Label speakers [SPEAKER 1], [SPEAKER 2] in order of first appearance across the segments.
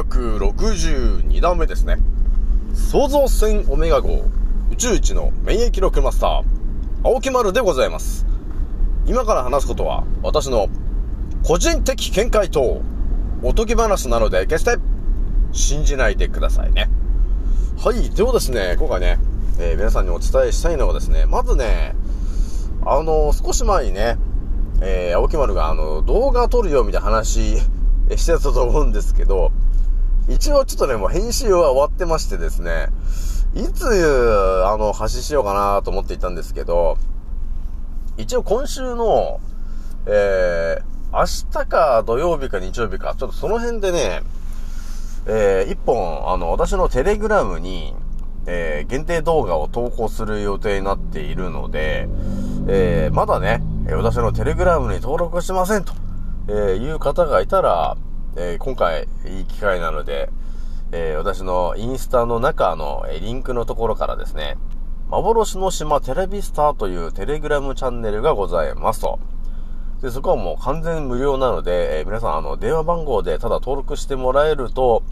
[SPEAKER 1] 962段目ですね。創造船オメガ号宇宙一の免疫力マスター、青木丸でございます。今から話すことは私の個人的見解とおとぎ話なので決して信じないでくださいね。はい、ではですね、今回ね、えー、皆さんにお伝えしたいのはですね、まずね、あのー、少し前にね、えー、青木丸があの、動画撮るよみたいな話してたと思うんですけど、一応ちょっとね、もう編集は終わってましてですね、いつ、あの、発信しようかなと思っていたんですけど、一応今週の、えー、明日か土曜日か日曜日か、ちょっとその辺でね、えー、一本、あの、私のテレグラムに、えー、限定動画を投稿する予定になっているので、えー、まだね、私のテレグラムに登録しませんと、え、いう方がいたら、えー、今回いい機会なので、えー、私のインスタの中の、えリンクのところからですね、幻の島テレビスターというテレグラムチャンネルがございますと。で、そこはもう完全無料なので、えー、皆さんあの、電話番号でただ登録してもらえると、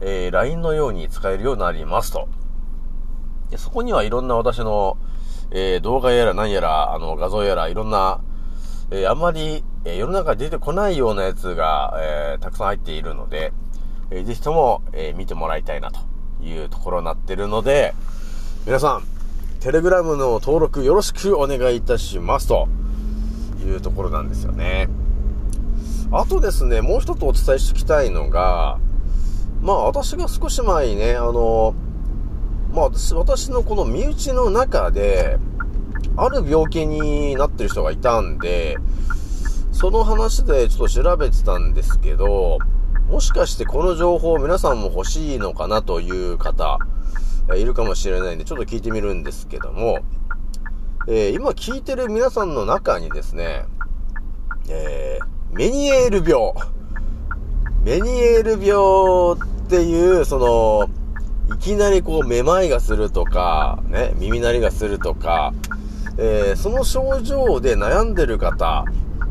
[SPEAKER 1] えー、LINE のように使えるようになりますと。で、そこにはいろんな私の、えー、動画やら何やら、あの、画像やら、いろんな、えー、あまり、え世の中出てこないようなやつが、えたくさん入っているので、えー、ぜひとも、え見てもらいたいなというところになってるので、皆さん、テレグラムの登録よろしくお願いいたしますというところなんですよね。あとですね、もう一つお伝えしておきたいのが、まあ私が少し前にね、あの、まあ私、私のこの身内の中で、ある病気になってる人がいたんで、その話でちょっと調べてたんですけど、もしかしてこの情報皆さんも欲しいのかなという方、いるかもしれないんで、ちょっと聞いてみるんですけども、えー、今聞いてる皆さんの中にですね、えー、メニエール病。メニエール病っていう、その、いきなりこう、めまいがするとか、ね、耳鳴りがするとか、えー、その症状で悩んでる方、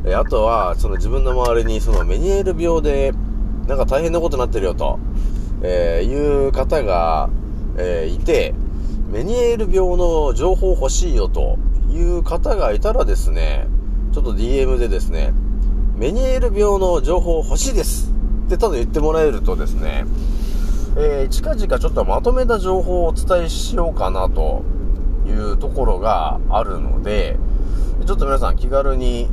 [SPEAKER 1] え、あとは、その自分の周りにそのメニエール病で、なんか大変なことになってるよと、えー、いう方が、えいて、メニエール病の情報欲しいよという方がいたらですね、ちょっと DM でですね、メニエール病の情報欲しいですってただ言ってもらえるとですね、えー、近々ちょっとまとめた情報をお伝えしようかなというところがあるので、ちょっと皆さん気軽に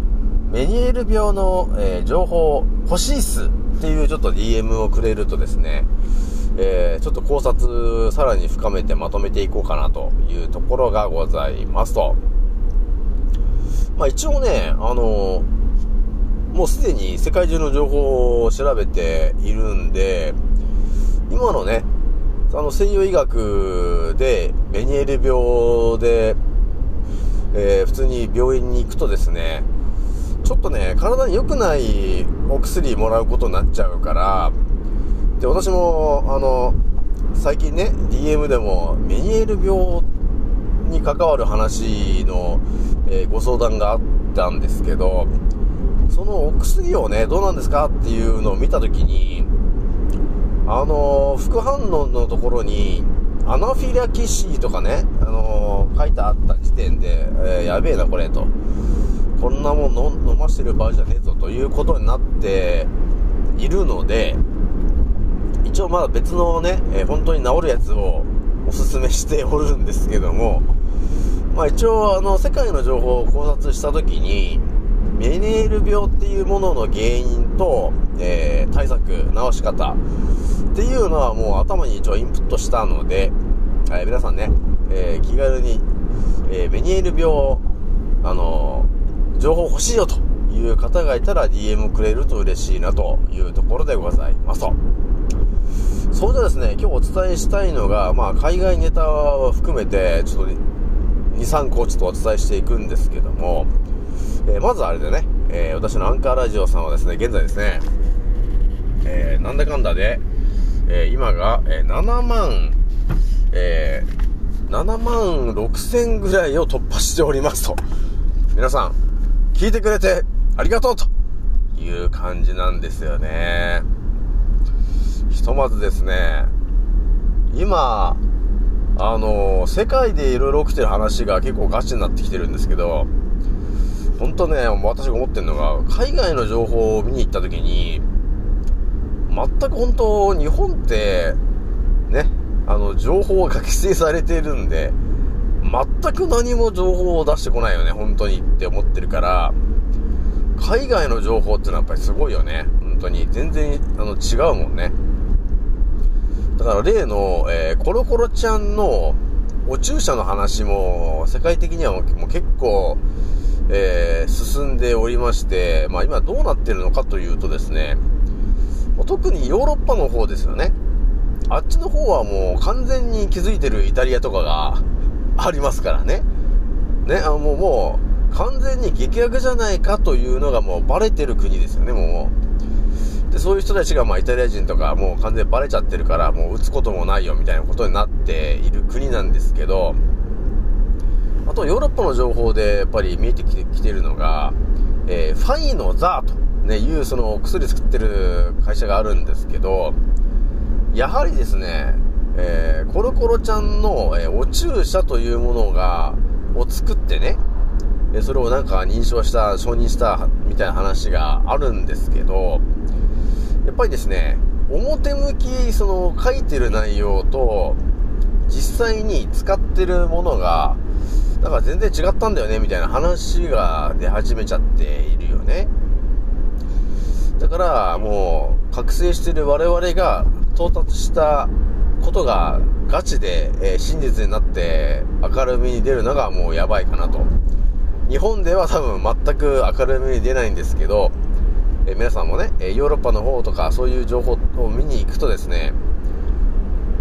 [SPEAKER 1] メニエール病の、えー、情報欲しいっすっていうちょっと DM をくれるとですね、えー、ちょっと考察さらに深めてまとめていこうかなというところがございますと。まあ一応ね、あのもうすでに世界中の情報を調べているんで、今のね、あの西洋医学でメニエール病で、えー、普通に病院に行くとですね、ちょっとね、体に良くないお薬もらうことになっちゃうから、で、私も、あの、最近ね、DM でもメニエール病に関わる話の、えー、ご相談があったんですけど、そのお薬をね、どうなんですかっていうのを見たときに、あの、副反応のところに、アナフィラキシーとかね、あの、書いてあった時点で、えー、やべえな、これ、と。こんなもん飲ましてる場合じゃねえぞ、ということになっているので、一応まだ別のね、え本当に治るやつをおすすめしておるんですけども、まあ一応あの、世界の情報を考察したときに、メニエール病っていうものの原因と、えー、対策、治し方っていうのはもう頭に一応インプットしたので、えー、皆さんね、えー、気軽に、えメニエール病、あの情報欲しいよという方がいたら DM くれると嬉しいなというところでございますと。それでですね、今日お伝えしたいのが、まあ、海外ネタを含めて、ちょっと2、3個ちょっとお伝えしていくんですけども、えー、まずあれでね、えー、私のアンカーラジオさんはですね、現在ですね、えー、なんだかんだで、え今が、え7万、え7万6千ぐらいを突破しておりますと。皆さん、聞いてくれてありがとうという感じなんですよね。ひとまずですね、今、あの、世界でいろいろ起きてる話が結構ガチになってきてるんですけど、本当ね、私が思ってるのが、海外の情報を見に行った時に、全く本当、日本って、ね、あの、情報が 規制されているんで、全く何も情報を出してこないよね、本当にって思ってるから、海外の情報ってのはやっぱりすごいよね。本当に。全然、あの、違うもんね。だから例の、えー、コロコロちゃんのお注射の話も、世界的にはもう結構、えー、進んでおりまして、まあ今どうなってるのかというとですね、特にヨーロッパの方ですよね。あっちの方はもう完全に気づいてるイタリアとかがありますからね。ね、あもう、もう完全に劇薬じゃないかというのがもうバレてる国ですよね、もう。で、そういう人たちがまあイタリア人とかもう完全にバレちゃってるからもう打つこともないよみたいなことになっている国なんですけど、あとヨーロッパの情報でやっぱり見えてきてきてるのが、えー、ファイのザーと、ね、いうその薬作ってる会社があるんですけど、やはりですね、えー、コロコロちゃんの、えー、お注射というものが、を作ってね、えそれをなんか認証した、承認したみたいな話があるんですけど、やっぱりですね、表向き、その書いてる内容と、実際に使ってるものが、だから全然違ったんだよね、みたいな話が出始めちゃっているよね。だから、もう、覚醒してる我々が到達したことがガチで、えー、真実になって明るみに出るのがもうやばいかなと。日本では多分全く明るみに出ないんですけど、えー、皆さんもね、えヨーロッパの方とかそういう情報を見に行くとですね、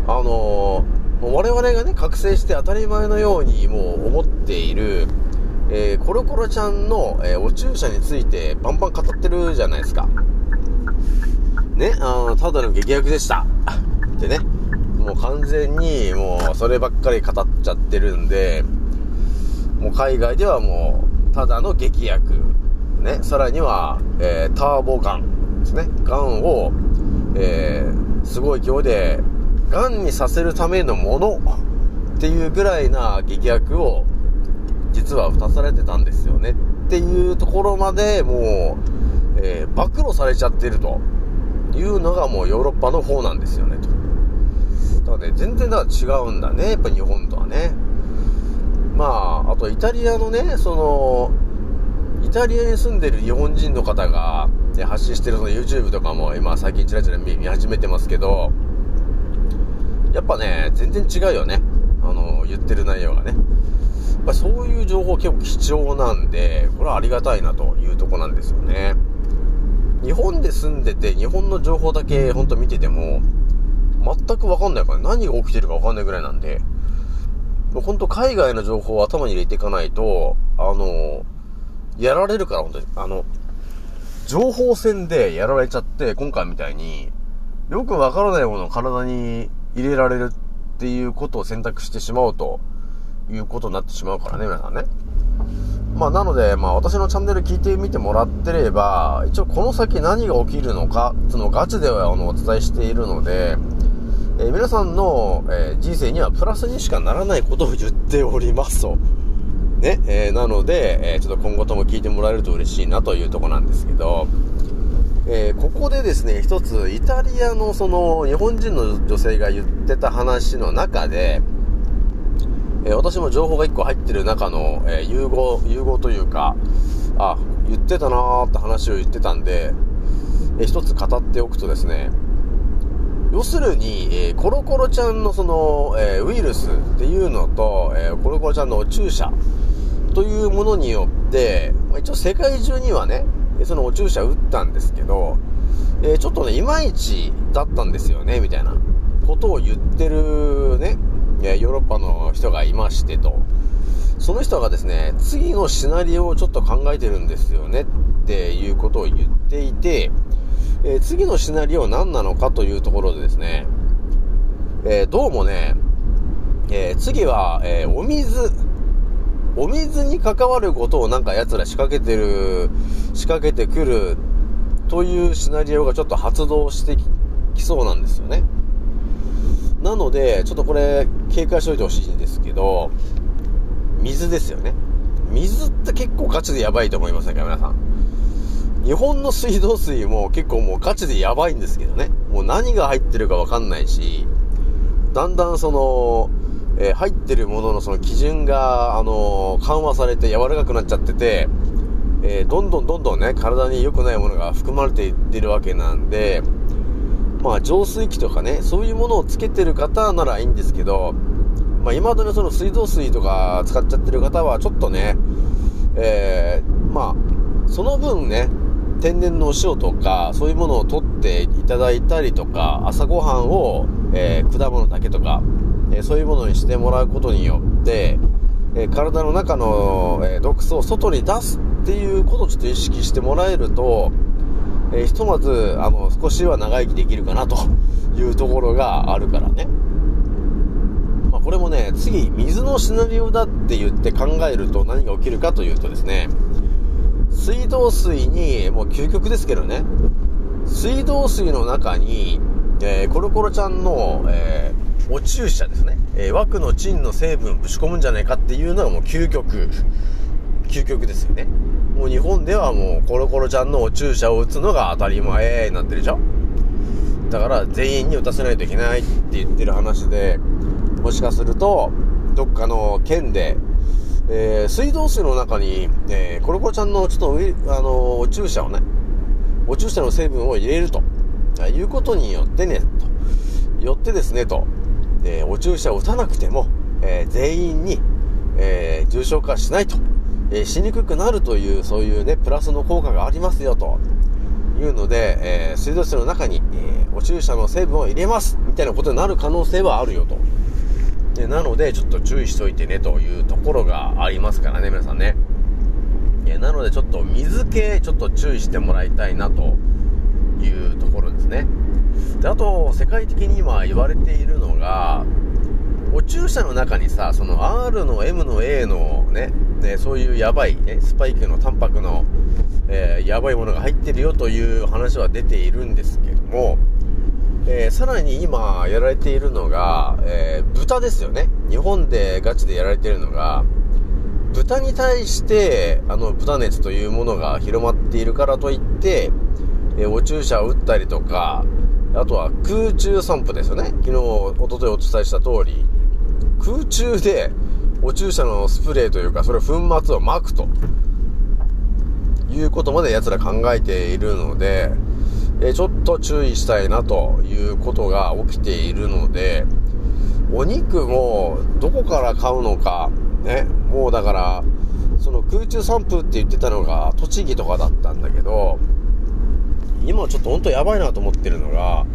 [SPEAKER 1] あのー我々がね、覚醒して当たり前のようにもう思っている、えー、コロコロちゃんの、えー、お注射についてバンバン語ってるじゃないですか。ね、あの、ただの劇薬でした。ってね、もう完全にもうそればっかり語っちゃってるんで、もう海外ではもう、ただの劇薬。ね、さらには、えー、ターボガンですね。ガンを、えー、すごい勢いでがんにさせるためのものっていうぐらいな劇薬を実は打たされてたんですよねっていうところまでもう、えー、暴露されちゃってるというのがもうヨーロッパの方なんですよねと。だね、全然だ違うんだね、やっぱ日本とはね。まあ、あとイタリアのね、その、イタリアに住んでる日本人の方が、ね、発信してるその YouTube とかも今最近チラチラ見始めてますけど、やっぱね、全然違うよね。あの、言ってる内容がね。やっぱそういう情報結構貴重なんで、これはありがたいなというとこなんですよね。日本で住んでて、日本の情報だけほんと見てても、全くわかんないから、何が起きてるかわかんないぐらいなんで、もうほんと海外の情報を頭に入れていかないと、あの、やられるから、本当に。あの、情報戦でやられちゃって、今回みたいに、よくわからないものを体に入れられるっていうことを選択してしまうということになってしまうからね、皆さんね。まあ、なので、まあ、私のチャンネル聞いてみてもらってれば、一応この先何が起きるのか、そのガチではあのお伝えしているので、えー、皆さんの、えー、人生にはプラスにしかならないことを言っておりますと。ね、えー、なので、えちょっと今後とも聞いてもらえると嬉しいなというとこなんですけど、え、ここでですね、一つ、イタリアのその、日本人の女性が言ってた話の中で、え、私も情報が一個入ってる中の、え、融合、融合というか、あ、言ってたなーって話を言ってたんで、え一つ語っておくとですね、要するに、えコロコロちゃんのその、えウイルスっていうのと、えコロコロちゃんの注射というものによって、まあ一応世界中にはね、そのお注射打ったんですけど、え、ちょっとね、いまいちだったんですよね、みたいなことを言ってるね、ヨーロッパの人がいましてと。その人がですね、次のシナリオをちょっと考えてるんですよねっていうことを言っていて、えー、次のシナリオは何なのかというところでですね、えー、どうもね、えー、次は、えお水、お水に関わることをなんか奴ら仕掛けてる、仕掛けてくるというシナリオがちょっと発動してきそうなんですよね。なので、ちょっとこれ、警戒しておいてほしいんですけど、水ですよね。水って結構ガチでやばいと思いませんか、皆さん？日本の水道水も結構もうガチでやばいんですけどね。もう何が入ってるかわかんないし、だんだんその、えー、入ってるもののその基準が、あのー、緩和されて柔らかくなっちゃってて、えー、どんどんどんどんね、体に良くないものが含まれていってるわけなんで、まあ、浄水器とかね、そういうものをつけてる方ならいいんですけど、まあ、今までその水道水とか使っちゃってる方は、ちょっとね、えー、まあ、その分ね、天然のお塩とか、そういうものを取っていただいたりとか、朝ごはんを、えー、果物だけとか、えー、そういうものにしてもらうことによって、えー、体の中の、え毒素を外に出すっていうことをちょっと意識してもらえると、えひとまず、あの、少しは長生きできるかなというところがあるからね。ま、これもね、次、水のシナリオだって言って考えると何が起きるかというとですね、水道水に、もう究極ですけどね、水道水の中に、えー、コロコロちゃんの、えー、お注射ですね、えー、枠のチンの成分ぶち込むんじゃないかっていうのがもう究極、究極ですよね。もう日本ではもうコロコロちゃんのお注射を打つのが当たり前になってるでしょ。だから全員に打たせないといけないって言ってる話で、もしかすると、どっかの県で、えー、水道水の中に、えー、コロコロちゃんのちょっと、あのお注射をね、お注射の成分を入れると、いうことによってね、と、よってですね、と、えー、お注射を打たなくても、えー、全員に、えー、重症化しないと、えしにくくなるという、そういうね、プラスの効果がありますよ、と。いうので、え水道水の中に、えお注射の成分を入れます、みたいなことになる可能性はあるよ、と。でなので、ちょっと注意しといてねというところがありますからね、皆さんね。えなので、ちょっと水系、ちょっと注意してもらいたいなというところですね。で、あと、世界的に今言われているのが、お注射の中にさ、その R の M の A のね、ねそういうやばい、ね、スパイクのタンパクの、えー、やばいものが入ってるよという話は出ているんですけども、えー、さらに今やられているのが、えー、豚ですよね。日本でガチでやられているのが、豚に対して、あの、豚熱というものが広まっているからといって、えー、お注射を打ったりとか、あとは空中散布ですよね。昨日、おとといお伝えした通り、空中でお注射のスプレーというか、それ粉末を撒くと、いうことまで奴ら考えているので、えちょと注意したいなということが起きているので、お肉もどこから買うのか、ね、もうだから、その空中散布って言ってたのが栃木とかだったんだけど、今ちょっとほんとやばいなと思ってるのが、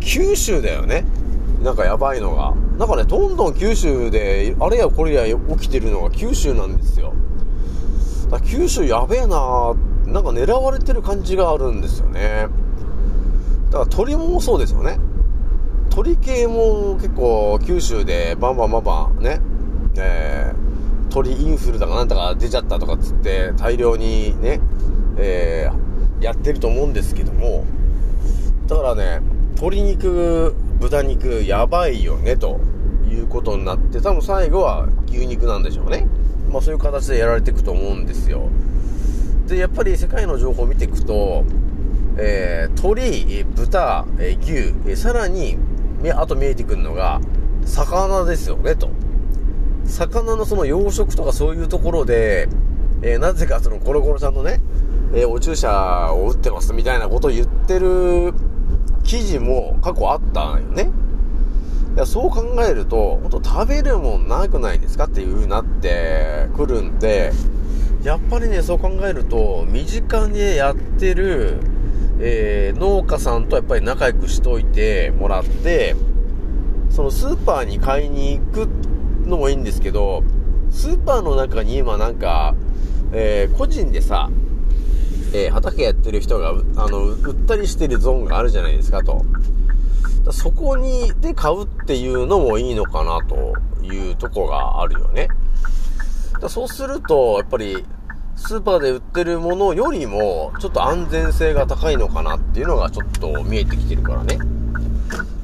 [SPEAKER 1] 九州だよね。なんかやばいのが。なんかね、どんどん九州で、あれやこれや起きてるのが九州なんですよ。だ九州やべえななんか狙われてる感じがあるんですよね。だから鳥もそうですよね。鳥系も結構九州でバンバンバンバンね、えー、鳥インフルだかなんだか出ちゃったとかっつって大量にね、えー、やってると思うんですけども、だからね、鶏肉、豚肉やばいよねということになって多分最後は牛肉なんでしょうね。まあそういう形でやられていくと思うんですよ。で、やっぱり世界の情報を見ていくと、えー、鶏、豚、え牛、えさらに、あと見えてくるのが、魚ですよね、と。魚のその養殖とかそういうところで、えー、なぜかそのコロコロちゃんのね、えー、お注射を打ってますみたいなことを言ってる記事も過去あったんよね。いやそう考えると、本当食べるもんなくないですかっていう風になってくるんで、やっぱりね、そう考えると、身近にやってる、えー、農家さんとやっぱり仲良くしといてもらって、そのスーパーに買いに行くのもいいんですけど、スーパーの中に今なんか、えー、個人でさ、えー、畑やってる人が、あの、売ったりしてるゾーンがあるじゃないですかと。そこに、で買うっていうのもいいのかなというとこがあるよね。そうすると、やっぱり、スーパーで売ってるものよりも、ちょっと安全性が高いのかなっていうのがちょっと見えてきてるからね。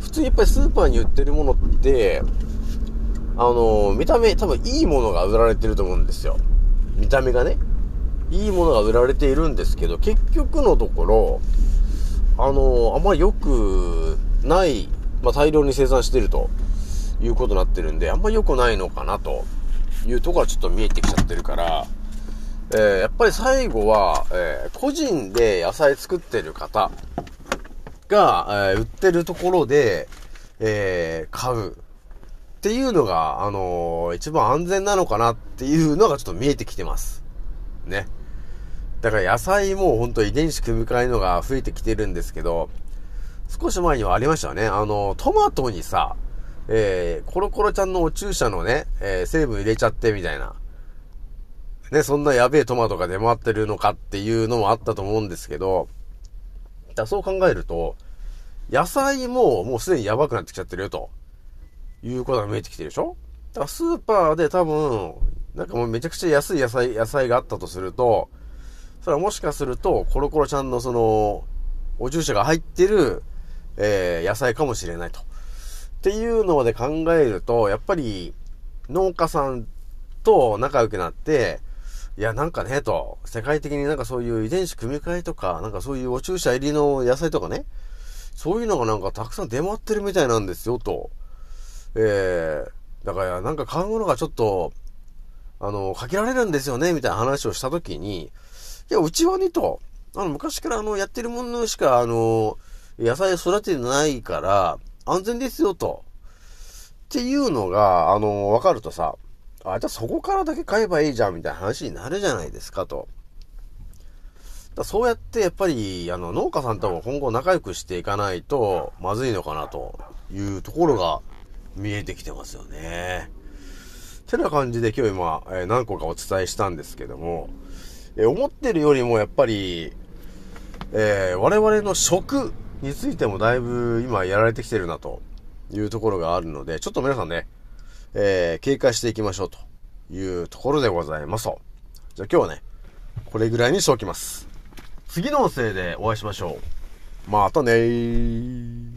[SPEAKER 1] 普通やっぱりスーパーに売ってるものって、あの、見た目、多分いいものが売られてると思うんですよ。見た目がね。いいものが売られているんですけど、結局のところ、あの、あんまり良くない、まあ、大量に生産してるということになってるんで、あんまり良くないのかなというところはちょっと見えてきちゃってるから、えー、やっぱり最後は、えー、個人で野菜作ってる方が、えー、売ってるところで、え買うっていうのが、あの一番安全なのかなっていうのがちょっと見えてきてます。ね。だから野菜も本当遺伝子組み換えのが増えてきてるんですけど、少し前にはありましたよね。あの、トマトにさ、えー、コロコロちゃんのお注射のね、えー、成分入れちゃってみたいな。ね、そんなやべえトマトが出回ってるのかっていうのもあったと思うんですけど、だそう考えると、野菜ももうすでにやばくなってきちゃってるよと、いうことが見えてきてるでしょ？だからスーパーで多分、なんかもうめちゃくちゃ安い野菜、野菜があったとすると、それはもしかすると、コロコロちゃんのその、お注射が入ってる、えー、野菜かもしれないと。っていうので考えると、やっぱり、農家さんと仲良くなって、いや、なんかね、と、世界的になんかそういう遺伝子組み換えとか、なんかそういうお注射入りの野菜とかね、そういうのがなんかたくさん出回ってるみたいなんですよ、と。えー、だからなんか買うものがちょっと、あの、限られるんですよね、みたいな話をしたときに、いや、うちはね、と、あの、昔からあの、やってるものしか、あの、野菜育ててないから、安全ですよ、と。っていうのが、あの、わかるとさ、あ、じゃあそこからだけ買えばいいじゃん、みたいな話になるじゃないですか、と。だそうやってやっぱり、あの、農家さんとも今後仲良くしていかないと、まずいのかな、というところが見えてきてますよね。てな感じで今日今、え、何個かお伝えしたんですけども、え、思ってるよりもやっぱり、えー、我々の食についてもだいぶ今やられてきてるなというところがあるので、ちょっと皆さんね、えー、警戒していきましょうというところでございますと。じゃあ今日はね、これぐらいにしておきます。次の音声でお会いしましょう。またねー。